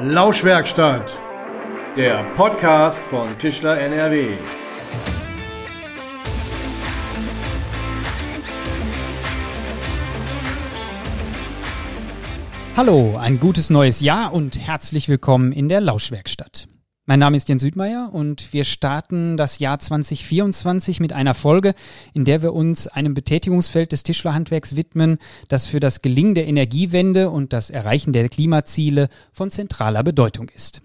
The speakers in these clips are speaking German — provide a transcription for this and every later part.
Lauschwerkstatt, der Podcast von Tischler NRW. Hallo, ein gutes neues Jahr und herzlich willkommen in der Lauschwerkstatt. Mein Name ist Jens Südmeier und wir starten das Jahr 2024 mit einer Folge, in der wir uns einem Betätigungsfeld des Tischlerhandwerks widmen, das für das Gelingen der Energiewende und das Erreichen der Klimaziele von zentraler Bedeutung ist.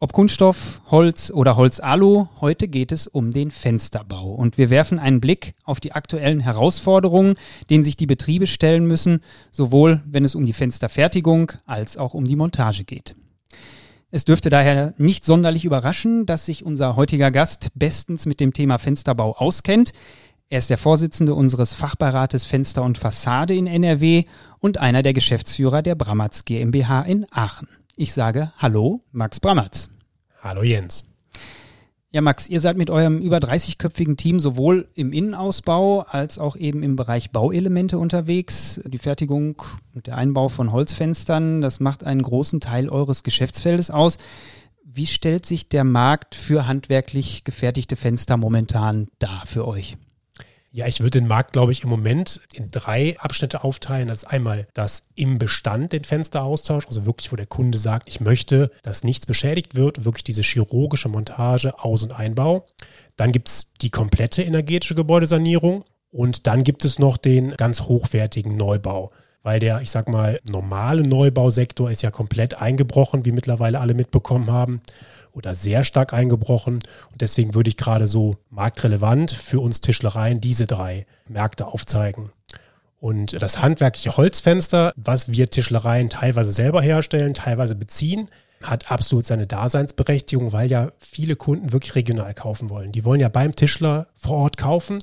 Ob Kunststoff, Holz oder Holz-Alu, heute geht es um den Fensterbau und wir werfen einen Blick auf die aktuellen Herausforderungen, denen sich die Betriebe stellen müssen, sowohl wenn es um die Fensterfertigung als auch um die Montage geht. Es dürfte daher nicht sonderlich überraschen, dass sich unser heutiger Gast bestens mit dem Thema Fensterbau auskennt. Er ist der Vorsitzende unseres Fachbeirates Fenster und Fassade in NRW und einer der Geschäftsführer der Brammertz GmbH in Aachen. Ich sage Hallo, Max Brammertz. Hallo Jens. Ja, Max, ihr seid mit eurem über 30-köpfigen Team sowohl im Innenausbau als auch eben im Bereich Bauelemente unterwegs. Die Fertigung und der Einbau von Holzfenstern, das macht einen großen Teil eures Geschäftsfeldes aus. Wie stellt sich der Markt für handwerklich gefertigte Fenster momentan dar für euch? Ja, ich würde den Markt, glaube ich, im Moment in drei Abschnitte aufteilen. Das ist einmal das im Bestand den Fensteraustausch, also wirklich, wo der Kunde sagt, ich möchte, dass nichts beschädigt wird, wirklich diese chirurgische Montage, Aus- und Einbau. Dann gibt es die komplette energetische Gebäudesanierung und dann gibt es noch den ganz hochwertigen Neubau weil der, ich sag mal, normale Neubausektor ist ja komplett eingebrochen, wie mittlerweile alle mitbekommen haben oder sehr stark eingebrochen. Und deswegen würde ich gerade so marktrelevant für uns Tischlereien diese drei Märkte aufzeigen. Und das handwerkliche Holzfenster, was wir Tischlereien teilweise selber herstellen, teilweise beziehen, hat absolut seine Daseinsberechtigung, weil ja viele Kunden wirklich regional kaufen wollen. Die wollen ja beim Tischler vor Ort kaufen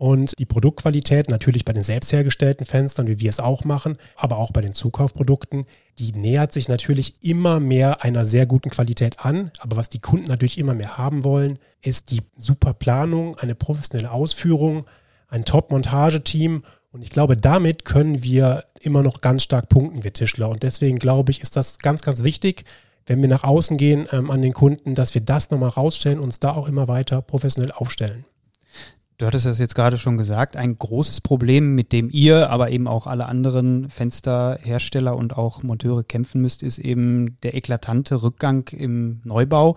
und die Produktqualität natürlich bei den selbst hergestellten Fenstern, wie wir es auch machen, aber auch bei den Zukaufprodukten, die nähert sich natürlich immer mehr einer sehr guten Qualität an. Aber was die Kunden natürlich immer mehr haben wollen, ist die super Planung, eine professionelle Ausführung, ein Top-Montageteam. Und ich glaube, damit können wir immer noch ganz stark punkten, wir Tischler. Und deswegen glaube ich, ist das ganz, ganz wichtig, wenn wir nach außen gehen ähm, an den Kunden, dass wir das nochmal rausstellen, uns da auch immer weiter professionell aufstellen. Du hattest das jetzt gerade schon gesagt, ein großes Problem, mit dem ihr, aber eben auch alle anderen Fensterhersteller und auch Monteure kämpfen müsst, ist eben der eklatante Rückgang im Neubau.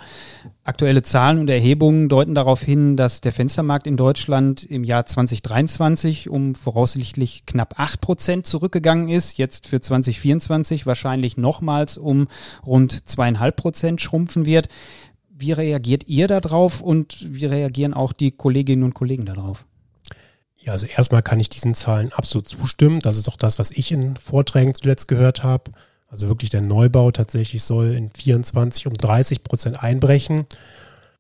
Aktuelle Zahlen und Erhebungen deuten darauf hin, dass der Fenstermarkt in Deutschland im Jahr 2023 um voraussichtlich knapp acht Prozent zurückgegangen ist, jetzt für 2024 wahrscheinlich nochmals um rund zweieinhalb Prozent schrumpfen wird. Wie reagiert ihr darauf und wie reagieren auch die Kolleginnen und Kollegen darauf? Ja, also erstmal kann ich diesen Zahlen absolut zustimmen. Das ist auch das, was ich in Vorträgen zuletzt gehört habe. Also wirklich der Neubau tatsächlich soll in 24 um 30 Prozent einbrechen.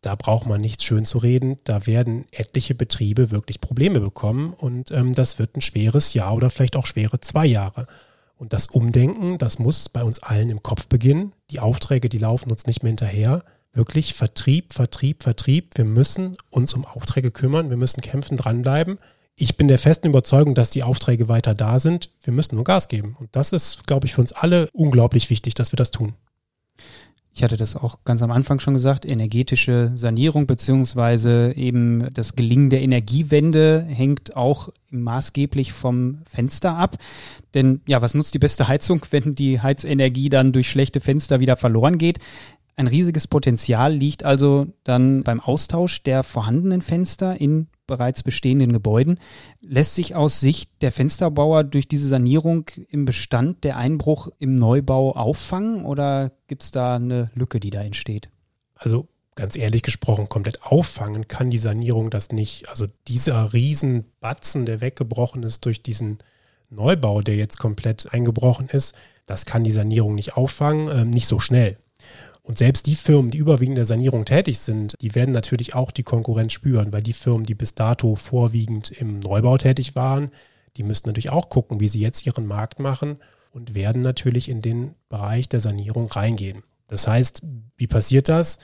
Da braucht man nichts schön zu reden. Da werden etliche Betriebe wirklich Probleme bekommen und ähm, das wird ein schweres Jahr oder vielleicht auch schwere zwei Jahre. Und das Umdenken, das muss bei uns allen im Kopf beginnen. Die Aufträge, die laufen uns nicht mehr hinterher wirklich Vertrieb, Vertrieb, Vertrieb. Wir müssen uns um Aufträge kümmern, wir müssen kämpfen, dranbleiben. Ich bin der festen Überzeugung, dass die Aufträge weiter da sind. Wir müssen nur Gas geben. Und das ist, glaube ich, für uns alle unglaublich wichtig, dass wir das tun. Ich hatte das auch ganz am Anfang schon gesagt, energetische Sanierung beziehungsweise eben das Gelingen der Energiewende hängt auch maßgeblich vom Fenster ab. Denn ja, was nutzt die beste Heizung, wenn die Heizenergie dann durch schlechte Fenster wieder verloren geht? Ein riesiges Potenzial liegt also dann beim Austausch der vorhandenen Fenster in bereits bestehenden Gebäuden. Lässt sich aus Sicht der Fensterbauer durch diese Sanierung im Bestand der Einbruch im Neubau auffangen oder gibt es da eine Lücke, die da entsteht? Also ganz ehrlich gesprochen, komplett auffangen kann die Sanierung das nicht. Also dieser Riesenbatzen, der weggebrochen ist durch diesen Neubau, der jetzt komplett eingebrochen ist, das kann die Sanierung nicht auffangen, äh, nicht so schnell. Und selbst die Firmen, die überwiegend in der Sanierung tätig sind, die werden natürlich auch die Konkurrenz spüren, weil die Firmen, die bis dato vorwiegend im Neubau tätig waren, die müssen natürlich auch gucken, wie sie jetzt ihren Markt machen und werden natürlich in den Bereich der Sanierung reingehen. Das heißt, wie passiert das?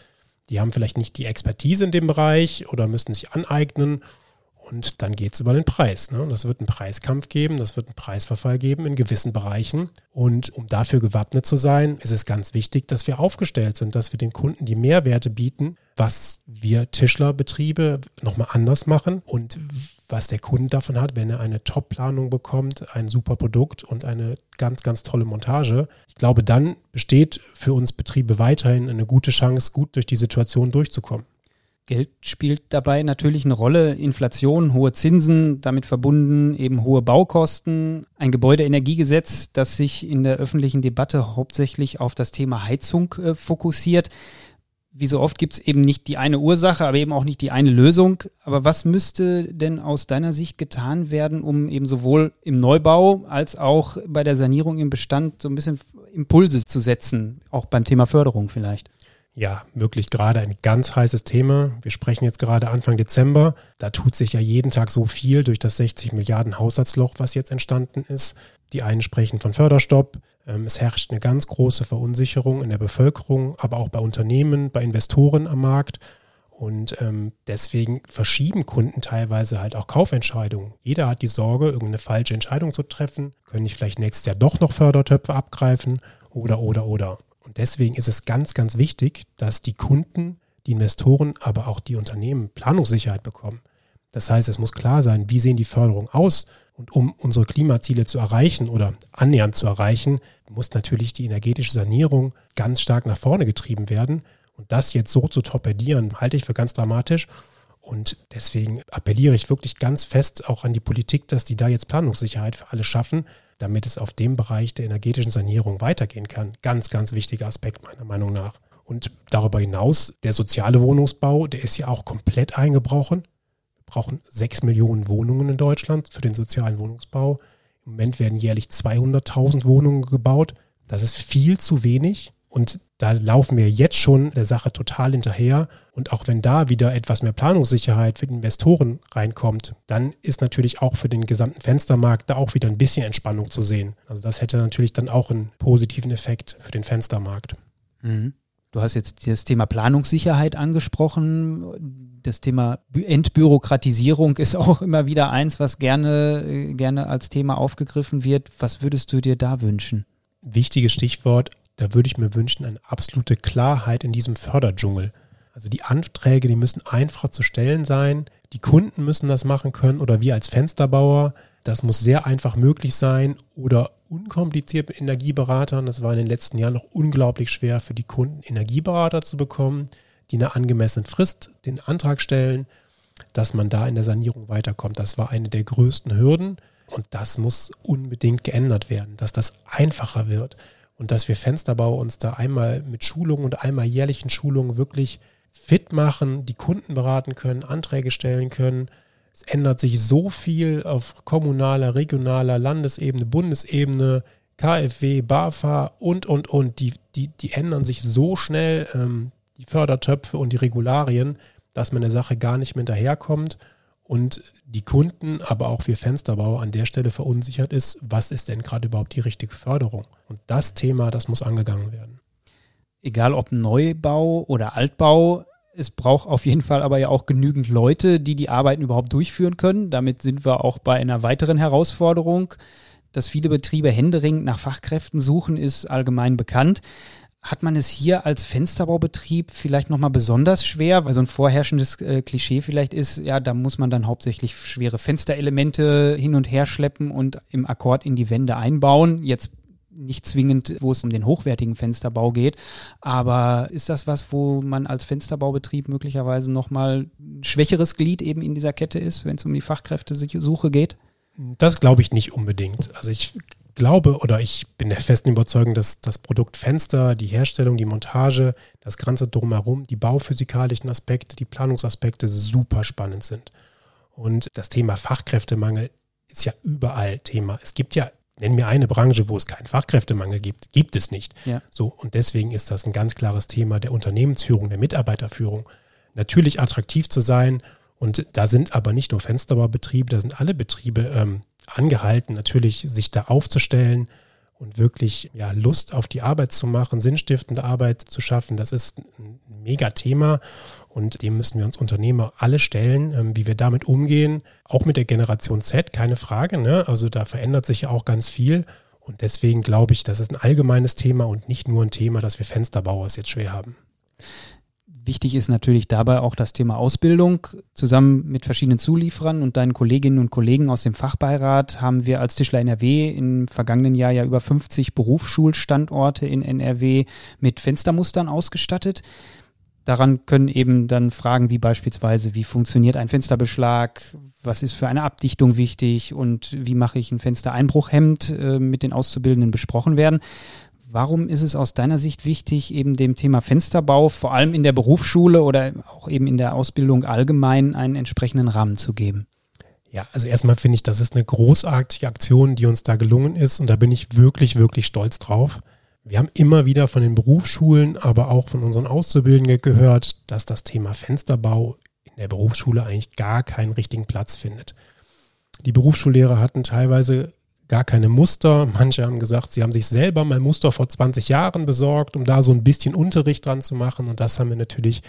Die haben vielleicht nicht die Expertise in dem Bereich oder müssen sich aneignen Und dann geht es über den Preis. Ne? Das wird einen Preiskampf geben, das wird einen Preisverfall geben in gewissen Bereichen. Und um dafür gewappnet zu sein, ist es ganz wichtig, dass wir aufgestellt sind, dass wir den Kunden die Mehrwerte bieten, was wir Tischlerbetriebe nochmal anders machen und was der Kunde davon hat, wenn er eine Top-Planung bekommt, ein super Produkt und eine ganz, ganz tolle Montage. Ich glaube, dann besteht für uns Betriebe weiterhin eine gute Chance, gut durch die Situation durchzukommen. Geld spielt dabei natürlich eine Rolle. Inflation, hohe Zinsen, damit verbunden eben hohe Baukosten, ein Gebäudeenergiegesetz, das sich in der öffentlichen Debatte hauptsächlich auf das Thema Heizung äh, fokussiert. Wie so oft gibt es eben nicht die eine Ursache, aber eben auch nicht die eine Lösung. Aber was müsste denn aus deiner Sicht getan werden, um eben sowohl im Neubau als auch bei der Sanierung im Bestand so ein bisschen Impulse zu setzen, auch beim Thema Förderung vielleicht? Ja, wirklich gerade ein ganz heißes Thema. Wir sprechen jetzt gerade Anfang Dezember. Da tut sich ja jeden Tag so viel durch das 60 Milliarden Haushaltsloch, was jetzt entstanden ist. Die einen sprechen von Förderstopp. Ähm, es herrscht eine ganz große Verunsicherung in der Bevölkerung, aber auch bei Unternehmen, bei Investoren am Markt. Und ähm, deswegen verschieben Kunden teilweise halt auch Kaufentscheidungen. Jeder hat die Sorge, irgendeine falsche Entscheidung zu treffen. Können ich vielleicht nächstes Jahr doch noch Fördertöpfe abgreifen? Oder, oder, oder. Und deswegen ist es ganz, ganz wichtig, dass die Kunden, die Investoren, aber auch die Unternehmen Planungssicherheit bekommen. Das heißt, es muss klar sein, wie sehen die Förderungen aus. Und um unsere Klimaziele zu erreichen oder annähernd zu erreichen, muss natürlich die energetische Sanierung ganz stark nach vorne getrieben werden. Und das jetzt so zu torpedieren, halte ich für ganz dramatisch. Und deswegen appelliere ich wirklich ganz fest auch an die Politik, dass die da jetzt Planungssicherheit für alle schaffen, damit es auf dem Bereich der energetischen Sanierung weitergehen kann. Ganz, ganz wichtiger Aspekt meiner Meinung nach. Und darüber hinaus, der soziale Wohnungsbau, der ist ja auch komplett eingebrochen. Wir brauchen sechs Millionen Wohnungen in Deutschland für den sozialen Wohnungsbau. Im Moment werden jährlich 200.000 Wohnungen gebaut. Das ist viel zu wenig. Und da laufen wir jetzt schon der Sache total hinterher. Und auch wenn da wieder etwas mehr Planungssicherheit für die Investoren reinkommt, dann ist natürlich auch für den gesamten Fenstermarkt da auch wieder ein bisschen Entspannung zu sehen. Also das hätte natürlich dann auch einen positiven Effekt für den Fenstermarkt. Mhm. Du hast jetzt das Thema Planungssicherheit angesprochen. Das Thema Entbürokratisierung ist auch immer wieder eins, was gerne, gerne als Thema aufgegriffen wird. Was würdest du dir da wünschen? Wichtiges Stichwort da würde ich mir wünschen, eine absolute Klarheit in diesem Förderdschungel. Also die Anträge, die müssen einfach zu stellen sein. Die Kunden müssen das machen können oder wir als Fensterbauer. Das muss sehr einfach möglich sein oder unkompliziert mit Energieberatern. Das war in den letzten Jahren noch unglaublich schwer für die Kunden, Energieberater zu bekommen, die in einer angemessenen Frist den Antrag stellen, dass man da in der Sanierung weiterkommt. Das war eine der größten Hürden und das muss unbedingt geändert werden, dass das einfacher wird und dass wir Fensterbau uns da einmal mit Schulungen und einmal jährlichen Schulungen wirklich fit machen, die Kunden beraten können, Anträge stellen können. Es ändert sich so viel auf kommunaler, regionaler, Landesebene, Bundesebene, KfW, BAFA und, und, und. Die, die, die ändern sich so schnell, ähm, die Fördertöpfe und die Regularien, dass man der Sache gar nicht mehr hinterherkommt und die Kunden, aber auch wir Fensterbauer an der Stelle verunsichert ist, was ist denn gerade überhaupt die richtige Förderung? Und das Thema, das muss angegangen werden. Egal ob Neubau oder Altbau, es braucht auf jeden Fall aber ja auch genügend Leute, die die Arbeiten überhaupt durchführen können. Damit sind wir auch bei einer weiteren Herausforderung. Dass viele Betriebe händeringend nach Fachkräften suchen, ist allgemein bekannt. Hat man es hier als Fensterbaubetrieb vielleicht nochmal besonders schwer, weil so ein vorherrschendes äh, Klischee vielleicht ist, ja, da muss man dann hauptsächlich schwere Fensterelemente hin und her schleppen und im Akkord in die Wände einbauen. Jetzt nicht zwingend, wo es um den hochwertigen Fensterbau geht. Aber ist das was, wo man als Fensterbaubetrieb möglicherweise nochmal ein schwächeres Glied eben in dieser Kette ist, wenn es um die Fachkräftesuche geht? Das glaube ich nicht unbedingt. Also ich glaube oder ich bin der festen Überzeugung, dass das Produkt Fenster, die Herstellung, die Montage, das Ganze drumherum, die bauphysikalischen Aspekte, die Planungsaspekte super spannend sind. Und das Thema Fachkräftemangel ist ja überall Thema. Es gibt ja, nenn mir eine Branche, wo es keinen Fachkräftemangel gibt. Gibt es nicht. Ja. So, und deswegen ist das ein ganz klares Thema der Unternehmensführung, der Mitarbeiterführung. Natürlich attraktiv zu sein. Und da sind aber nicht nur Fensterbaubetriebe, da sind alle Betriebe ähm, angehalten, natürlich sich da aufzustellen und wirklich ja, Lust auf die Arbeit zu machen, sinnstiftende Arbeit zu schaffen, das ist ein mega Thema und dem müssen wir uns Unternehmer alle stellen, ähm, wie wir damit umgehen. Auch mit der Generation Z, keine Frage. Ne? Also da verändert sich ja auch ganz viel. Und deswegen glaube ich, das ist ein allgemeines Thema und nicht nur ein Thema, das wir Fensterbauer jetzt schwer haben. Wichtig ist natürlich dabei auch das Thema Ausbildung. Zusammen mit verschiedenen Zulieferern und deinen Kolleginnen und Kollegen aus dem Fachbeirat haben wir als Tischler NRW im vergangenen Jahr ja über 50 Berufsschulstandorte in NRW mit Fenstermustern ausgestattet. Daran können eben dann Fragen wie beispielsweise, wie funktioniert ein Fensterbeschlag, was ist für eine Abdichtung wichtig und wie mache ich ein Fenstereinbruchhemd äh, mit den Auszubildenden besprochen werden. Warum ist es aus deiner Sicht wichtig, eben dem Thema Fensterbau, vor allem in der Berufsschule oder auch eben in der Ausbildung allgemein, einen entsprechenden Rahmen zu geben? Ja, also erstmal finde ich, das ist eine großartige Aktion, die uns da gelungen ist und da bin ich wirklich, wirklich stolz drauf. Wir haben immer wieder von den Berufsschulen, aber auch von unseren Auszubildenden gehört, dass das Thema Fensterbau in der Berufsschule eigentlich gar keinen richtigen Platz findet. Die Berufsschullehrer hatten teilweise gar keine Muster. Manche haben gesagt, sie haben sich selber mal Muster vor 20 Jahren besorgt, um da so ein bisschen Unterricht dran zu machen. Und das haben wir natürlich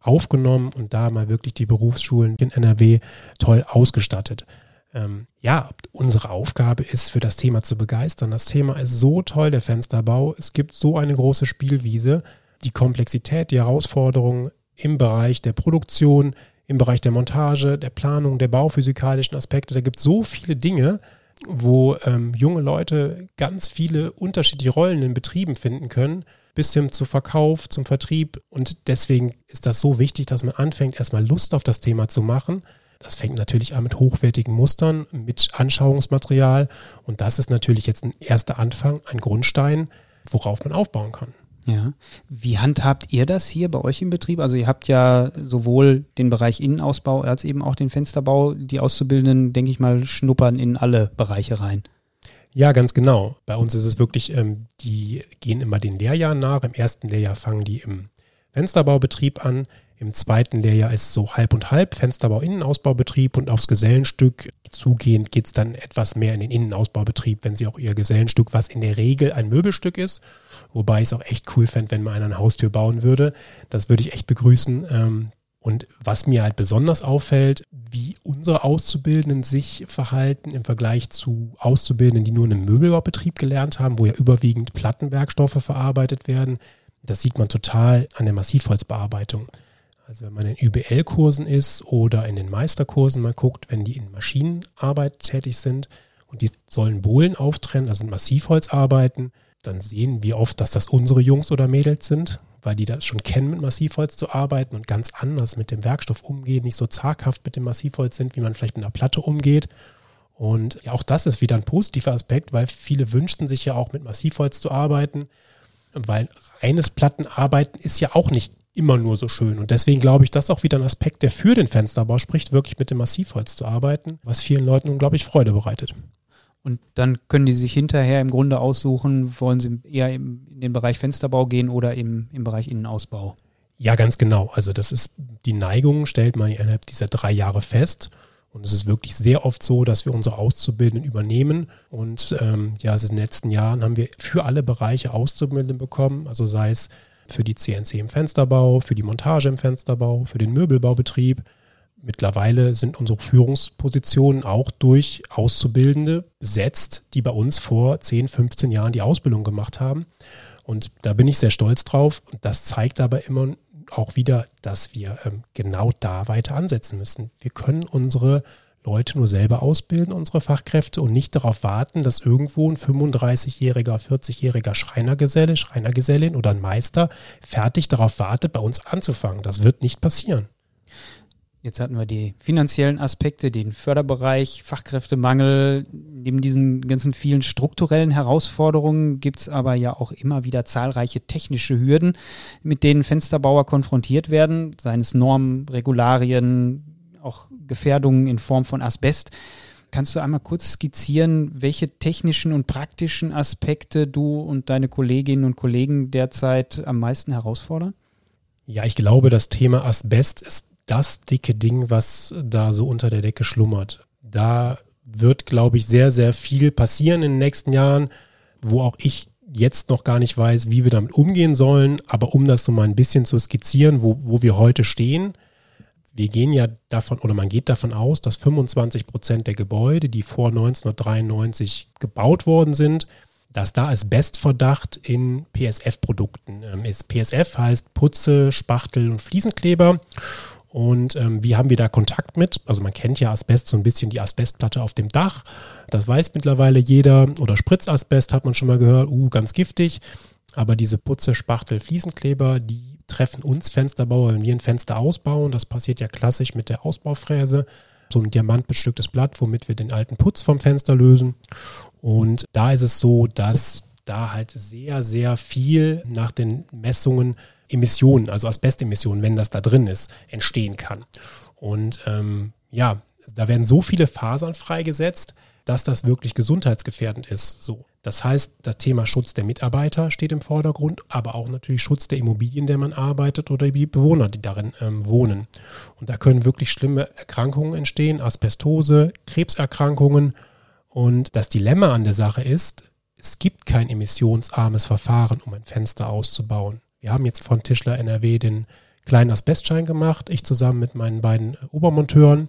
aufgenommen und da mal wirklich die Berufsschulen in NRW toll ausgestattet. Ähm, ja, unsere Aufgabe ist, für das Thema zu begeistern. Das Thema ist so toll, der Fensterbau. Es gibt so eine große Spielwiese. Die Komplexität, die Herausforderungen im Bereich der Produktion, im Bereich der Montage, der Planung, der bauphysikalischen Aspekte. Da gibt es so viele Dinge, wo ähm, junge Leute ganz viele unterschiedliche Rollen in Betrieben finden können, bis hin zu Verkauf, zum Vertrieb. Und deswegen ist das so wichtig, dass man anfängt, erstmal Lust auf das Thema zu machen. Das fängt natürlich an mit hochwertigen Mustern, mit Anschauungsmaterial. Und das ist natürlich jetzt ein erster Anfang, ein Grundstein, worauf man aufbauen kann. Ja. Wie handhabt ihr das hier bei euch im Betrieb? Also ihr habt ja sowohl den Bereich Innenausbau als eben auch den Fensterbau. Die Auszubildenden, denke ich mal, schnuppern in alle Bereiche rein. Ja, ganz genau. Bei uns ist es wirklich, ähm, die gehen immer den Lehrjahren nach. Im ersten Lehrjahr fangen die im Fensterbaubetrieb an. Im zweiten Lehrjahr ist so halb und halb, Fensterbau, Innenausbaubetrieb und aufs Gesellenstück zugehend geht es dann etwas mehr in den Innenausbaubetrieb, wenn sie auch ihr Gesellenstück, was in der Regel ein Möbelstück ist, wobei ich es auch echt cool fände, wenn man eine Haustür bauen würde. Das würde ich echt begrüßen. Ähm, und was mir halt besonders auffällt, wie unsere Auszubildenden sich verhalten im Vergleich zu Auszubildenden, die nur in einem Möbelbaubetrieb gelernt haben, wo ja überwiegend Plattenwerkstoffe verarbeitet werden. Das sieht man total an der Massivholzbearbeitung. Also wenn man in ÜBL-Kursen ist oder in den Meisterkursen mal guckt, wenn die in Maschinenarbeit tätig sind und die sollen Bohlen auftrennen, also Massivholzarbeiten, dann sehen wir oft, dass das unsere Jungs oder Mädels sind, weil die das schon kennen, mit Massivholz zu arbeiten und ganz anders mit dem Werkstoff umgehen, nicht so zaghaft mit dem Massivholz sind, wie man vielleicht mit einer Platte umgeht. Und ja, auch das ist wieder ein positiver Aspekt, weil viele wünschten sich ja auch mit Massivholz zu arbeiten, weil reines Plattenarbeiten ist ja auch nicht immer nur so schön. Und deswegen glaube ich, das ist auch wieder ein Aspekt, der für den Fensterbau spricht, wirklich mit dem Massivholz zu arbeiten, was vielen Leuten unglaublich Freude bereitet. Und dann können die sich hinterher im Grunde aussuchen, wollen sie eher im, in den Bereich Fensterbau gehen oder im, im Bereich Innenausbau. Ja, ganz genau. Also das ist die Neigung, stellt man innerhalb dieser drei Jahre fest. Und es ist wirklich sehr oft so, dass wir unsere Auszubildenden übernehmen. Und ähm, ja, also in den letzten Jahren haben wir für alle Bereiche Auszubildende bekommen. Also sei es für die CNC im Fensterbau, für die Montage im Fensterbau, für den Möbelbaubetrieb. Mittlerweile sind unsere Führungspositionen auch durch Auszubildende besetzt, die bei uns vor 10, 15 Jahren die Ausbildung gemacht haben. Und da bin ich sehr stolz drauf. Und das zeigt aber immer auch wieder, dass wir ähm, genau da weiter ansetzen müssen. Wir können unsere Leute nur selber ausbilden, unsere Fachkräfte, und nicht darauf warten, dass irgendwo ein 35-jähriger, 40-jähriger Schreinergeselle, Schreinergesellin oder ein Meister fertig darauf wartet, bei uns anzufangen. Das wird nicht passieren. Jetzt hatten wir die finanziellen Aspekte, den Förderbereich, Fachkräftemangel. Neben diesen ganzen vielen strukturellen Herausforderungen gibt es aber ja auch immer wieder zahlreiche technische Hürden, mit denen Fensterbauer konfrontiert werden, seien es Normen, Regularien, auch Gefährdungen in Form von Asbest. Kannst du einmal kurz skizzieren, welche technischen und praktischen Aspekte du und deine Kolleginnen und Kollegen derzeit am meisten herausfordern? Ja, ich glaube, das Thema Asbest ist das dicke Ding, was da so unter der Decke schlummert. Da wird, glaube ich, sehr, sehr viel passieren in den nächsten Jahren. wo auch ich jetzt noch gar nicht weiß, wie wir damit umgehen sollen. Aber um das so mal ein bisschen zu skizzieren, wo, wo wir heute stehen, wir gehen ja davon oder man geht davon aus, dass 25 Prozent der Gebäude, die vor 1993 gebaut worden sind, dass da als Bestverdacht in PSF-Produkten ähm, ist. PSF heißt Putze, Spachtel und Fliesenkleber. Und ähm, wie haben wir da Kontakt mit? Also man kennt ja Asbest so ein bisschen die Asbestplatte auf dem Dach. Das weiß mittlerweile jeder. Oder Spritzasbest hat man schon mal gehört. Uh, ganz giftig. Aber diese Putze, Spachtel, Fliesenkleber, die treffen uns Fensterbauer, wenn wir ein Fenster ausbauen. Das passiert ja klassisch mit der Ausbaufräse. So ein diamantbestücktes Blatt, womit wir den alten Putz vom Fenster lösen. Und da ist es so, dass da halt sehr, sehr viel nach den Messungen Emissionen, also Asbestemissionen, wenn das da drin ist, entstehen kann. Und ähm, ja, da werden so viele Fasern freigesetzt, dass das wirklich gesundheitsgefährdend ist. So. Das heißt, das Thema Schutz der Mitarbeiter steht im Vordergrund, aber auch natürlich Schutz der Immobilien, in der man arbeitet oder die Bewohner, die darin ähm, wohnen. Und da können wirklich schlimme Erkrankungen entstehen, Asbestose, Krebserkrankungen. Und das Dilemma an der Sache ist, es gibt kein emissionsarmes Verfahren, um ein Fenster auszubauen. Wir haben jetzt von Tischler NRW den kleinen Asbestschein gemacht, ich zusammen mit meinen beiden Obermonteuren.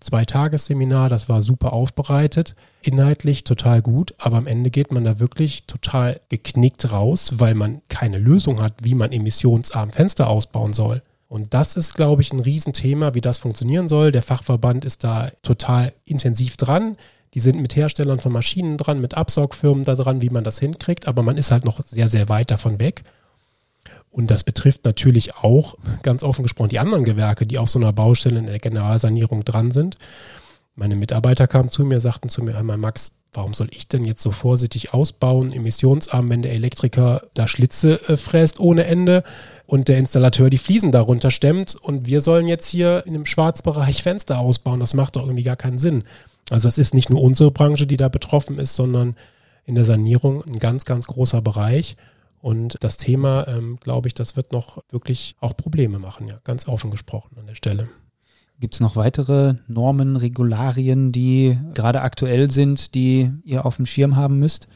Zwei Tagesseminar, das war super aufbereitet, inhaltlich total gut, aber am Ende geht man da wirklich total geknickt raus, weil man keine Lösung hat, wie man emissionsarm Fenster ausbauen soll. Und das ist, glaube ich, ein Riesenthema, wie das funktionieren soll. Der Fachverband ist da total intensiv dran. Die sind mit Herstellern von Maschinen dran, mit Absaugfirmen da dran, wie man das hinkriegt, aber man ist halt noch sehr, sehr weit davon weg. Und das betrifft natürlich auch, ganz offen gesprochen, die anderen Gewerke, die auf so einer Baustelle in der Generalsanierung dran sind. Meine Mitarbeiter kamen zu mir, sagten zu mir einmal, Max, warum soll ich denn jetzt so vorsichtig ausbauen, emissionsarm, wenn der Elektriker da Schlitze äh, fräst ohne Ende und der Installateur die Fliesen darunter stemmt und wir sollen jetzt hier in dem Schwarzbereich Fenster ausbauen. Das macht doch irgendwie gar keinen Sinn. Also das ist nicht nur unsere Branche, die da betroffen ist, sondern in der Sanierung ein ganz, ganz großer Bereich. Und das Thema, ähm, glaube ich, das wird noch wirklich auch Probleme machen, ja, ganz offen gesprochen an der Stelle. Gibt es noch weitere Normen, Regularien, die gerade aktuell sind, die ihr auf dem Schirm haben müsst?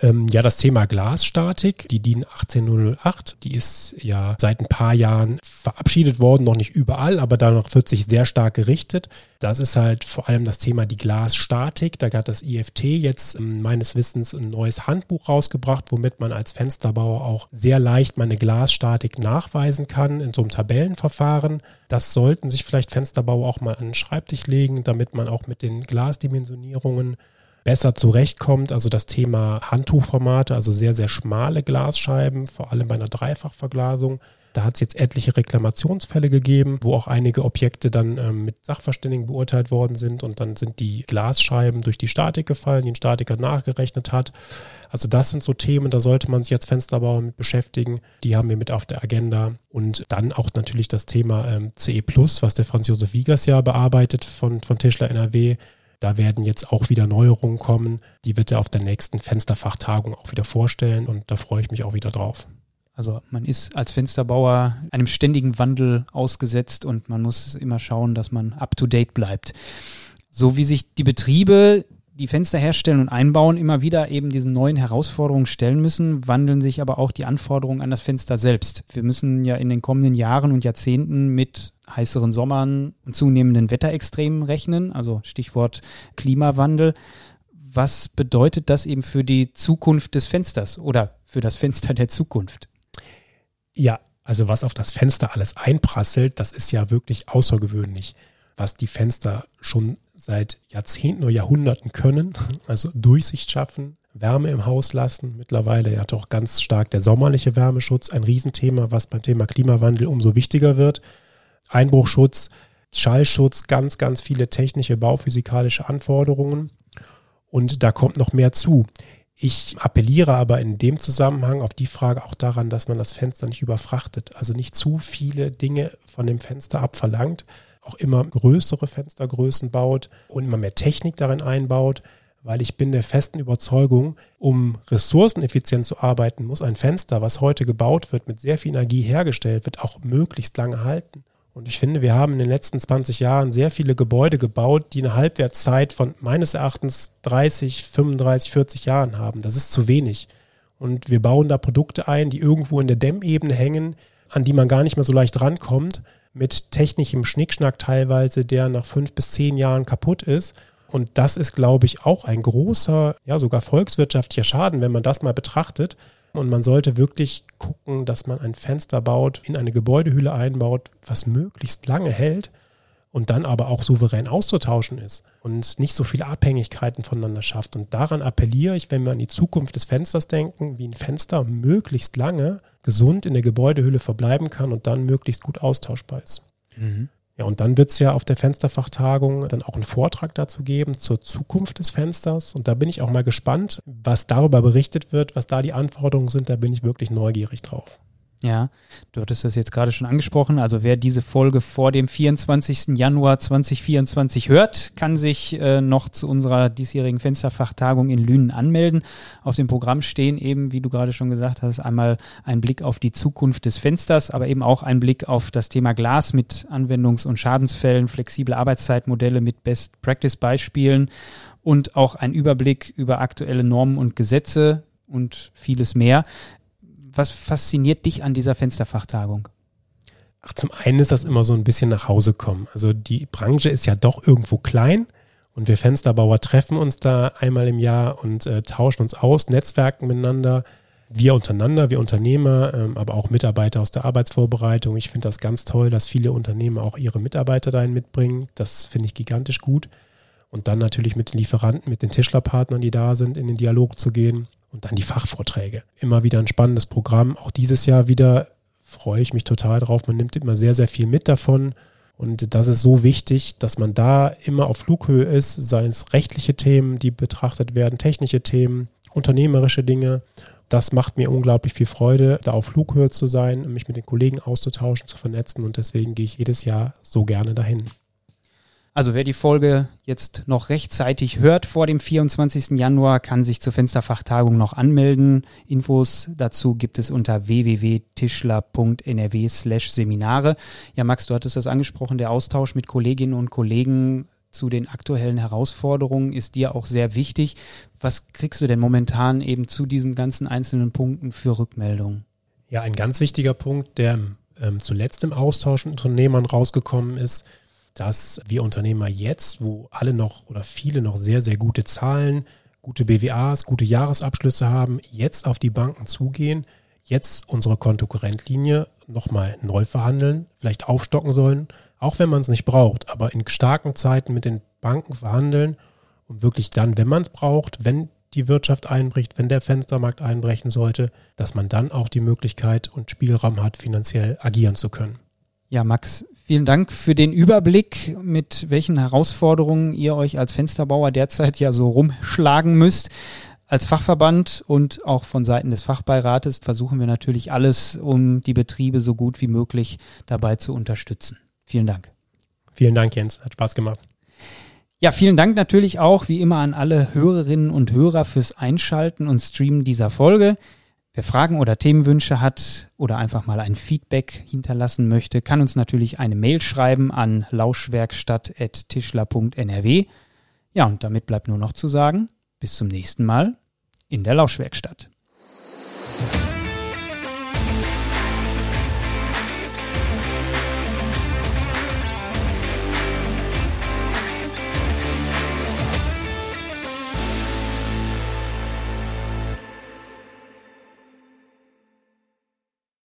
Ähm, ja, das Thema Glasstatik, die DIN 18008, die ist ja seit ein paar Jahren verabschiedet worden, noch nicht überall, aber danach wird sich sehr stark gerichtet. Das ist halt vor allem das Thema die Glasstatik. Da hat das IFT jetzt ähm, meines Wissens ein neues Handbuch rausgebracht, womit man als Fensterbauer auch sehr leicht meine Glasstatik nachweisen kann in so einem Tabellenverfahren. Das sollten sich vielleicht Fensterbauer auch mal an den Schreibtisch legen, damit man auch mit den Glasdimensionierungen besser zurechtkommt. Also das Thema Handtuchformate, also sehr, sehr schmale Glasscheiben, vor allem bei einer Dreifachverglasung. Da hat es jetzt etliche Reklamationsfälle gegeben, wo auch einige Objekte dann ähm, mit Sachverständigen beurteilt worden sind und dann sind die Glasscheiben durch die Statik gefallen, die ein Statiker nachgerechnet hat. Also das sind so Themen, da sollte man sich als Fensterbauer mit beschäftigen. Die haben wir mit auf der Agenda. Und dann auch natürlich das Thema ähm, CE was der Franz Josef Wiegers ja bearbeitet von, von Tischler NRW. Da werden jetzt auch wieder Neuerungen kommen. Die wird er auf der nächsten Fensterfachtagung auch wieder vorstellen und da freue ich mich auch wieder drauf. Also man ist als Fensterbauer einem ständigen Wandel ausgesetzt und man muss immer schauen, dass man up-to-date bleibt. So wie sich die Betriebe die Fenster herstellen und einbauen, immer wieder eben diesen neuen Herausforderungen stellen müssen, wandeln sich aber auch die Anforderungen an das Fenster selbst. Wir müssen ja in den kommenden Jahren und Jahrzehnten mit heißeren Sommern und zunehmenden Wetterextremen rechnen, also Stichwort Klimawandel. Was bedeutet das eben für die Zukunft des Fensters oder für das Fenster der Zukunft? Ja, also was auf das Fenster alles einprasselt, das ist ja wirklich außergewöhnlich, was die Fenster schon seit Jahrzehnten oder Jahrhunderten können. Also Durchsicht schaffen, Wärme im Haus lassen. Mittlerweile ja doch ganz stark der sommerliche Wärmeschutz, ein Riesenthema, was beim Thema Klimawandel umso wichtiger wird. Einbruchschutz, Schallschutz, ganz, ganz viele technische, bauphysikalische Anforderungen. Und da kommt noch mehr zu. Ich appelliere aber in dem Zusammenhang auf die Frage auch daran, dass man das Fenster nicht überfrachtet, also nicht zu viele Dinge von dem Fenster abverlangt, auch immer größere Fenstergrößen baut und immer mehr Technik darin einbaut, weil ich bin der festen Überzeugung, um ressourceneffizient zu arbeiten, muss ein Fenster, was heute gebaut wird, mit sehr viel Energie hergestellt wird, auch möglichst lange halten. Und ich finde, wir haben in den letzten 20 Jahren sehr viele Gebäude gebaut, die eine Halbwertszeit von meines Erachtens 30, 35, 40 Jahren haben. Das ist zu wenig. Und wir bauen da Produkte ein, die irgendwo in der Dämmebene hängen, an die man gar nicht mehr so leicht rankommt, mit technischem Schnickschnack teilweise, der nach fünf bis zehn Jahren kaputt ist. Und das ist, glaube ich, auch ein großer, ja sogar volkswirtschaftlicher Schaden, wenn man das mal betrachtet. Und man sollte wirklich gucken, dass man ein Fenster baut, in eine Gebäudehülle einbaut, was möglichst lange hält und dann aber auch souverän auszutauschen ist und nicht so viele Abhängigkeiten voneinander schafft. Und daran appelliere ich, wenn wir an die Zukunft des Fensters denken, wie ein Fenster möglichst lange gesund in der Gebäudehülle verbleiben kann und dann möglichst gut austauschbar ist. Mhm. Ja, und dann wird es ja auf der Fensterfachtagung dann auch einen Vortrag dazu geben zur Zukunft des Fensters. Und da bin ich auch mal gespannt, was darüber berichtet wird, was da die Anforderungen sind. Da bin ich wirklich neugierig drauf. Ja, du hattest das jetzt gerade schon angesprochen. Also wer diese Folge vor dem 24. Januar 2024 hört, kann sich äh, noch zu unserer diesjährigen Fensterfachtagung in Lünen anmelden. Auf dem Programm stehen eben, wie du gerade schon gesagt hast, einmal ein Blick auf die Zukunft des Fensters, aber eben auch ein Blick auf das Thema Glas mit Anwendungs- und Schadensfällen, flexible Arbeitszeitmodelle mit Best-Practice-Beispielen und auch ein Überblick über aktuelle Normen und Gesetze und vieles mehr was fasziniert dich an dieser Fensterfachtagung? Ach, zum einen ist das immer so ein bisschen nach Hause kommen. Also die Branche ist ja doch irgendwo klein und wir Fensterbauer treffen uns da einmal im Jahr und äh, tauschen uns aus, netzwerken miteinander. Wir untereinander, wir Unternehmer, ähm, aber auch Mitarbeiter aus der Arbeitsvorbereitung. Ich finde das ganz toll, dass viele Unternehmer auch ihre Mitarbeiter dahin mitbringen. Das finde ich gigantisch gut. Und dann natürlich mit den Lieferanten, mit den Tischlerpartnern, die da sind, in den Dialog zu gehen. Und dann die Fachvorträge. Immer wieder ein spannendes Programm. Auch dieses Jahr wieder freue ich mich total drauf. Man nimmt immer sehr, sehr viel mit davon. Und das ist so wichtig, dass man da immer auf Flughöhe ist, seien es rechtliche Themen, die betrachtet werden, technische Themen, unternehmerische Dinge. Das macht mir unglaublich viel Freude, da auf Flughöhe zu sein, mich mit den Kollegen auszutauschen, zu vernetzen. Und deswegen gehe ich jedes Jahr so gerne dahin. Also wer die Folge jetzt noch rechtzeitig hört vor dem 24. Januar, kann sich zur Fensterfachtagung noch anmelden. Infos dazu gibt es unter www.tischler.nrw Seminare. Ja, Max, du hattest das angesprochen, der Austausch mit Kolleginnen und Kollegen zu den aktuellen Herausforderungen ist dir auch sehr wichtig. Was kriegst du denn momentan eben zu diesen ganzen einzelnen Punkten für Rückmeldungen? Ja, ein ganz wichtiger Punkt, der ähm, zuletzt im Austausch mit Unternehmern rausgekommen ist, dass wir Unternehmer jetzt, wo alle noch oder viele noch sehr, sehr gute Zahlen, gute BWAs, gute Jahresabschlüsse haben, jetzt auf die Banken zugehen, jetzt unsere Kontokorrentlinie nochmal neu verhandeln, vielleicht aufstocken sollen, auch wenn man es nicht braucht, aber in starken Zeiten mit den Banken verhandeln und wirklich dann, wenn man es braucht, wenn die Wirtschaft einbricht, wenn der Fenstermarkt einbrechen sollte, dass man dann auch die Möglichkeit und Spielraum hat, finanziell agieren zu können. Ja, Max, vielen Dank für den Überblick, mit welchen Herausforderungen ihr euch als Fensterbauer derzeit ja so rumschlagen müsst. Als Fachverband und auch von Seiten des Fachbeirates versuchen wir natürlich alles, um die Betriebe so gut wie möglich dabei zu unterstützen. Vielen Dank. Vielen Dank, Jens. Hat Spaß gemacht. Ja, vielen Dank natürlich auch wie immer an alle Hörerinnen und Hörer fürs Einschalten und Streamen dieser Folge. Wer Fragen oder Themenwünsche hat oder einfach mal ein Feedback hinterlassen möchte, kann uns natürlich eine Mail schreiben an lauschwerkstatt.tischler.nrw. Ja, und damit bleibt nur noch zu sagen, bis zum nächsten Mal in der Lauschwerkstatt.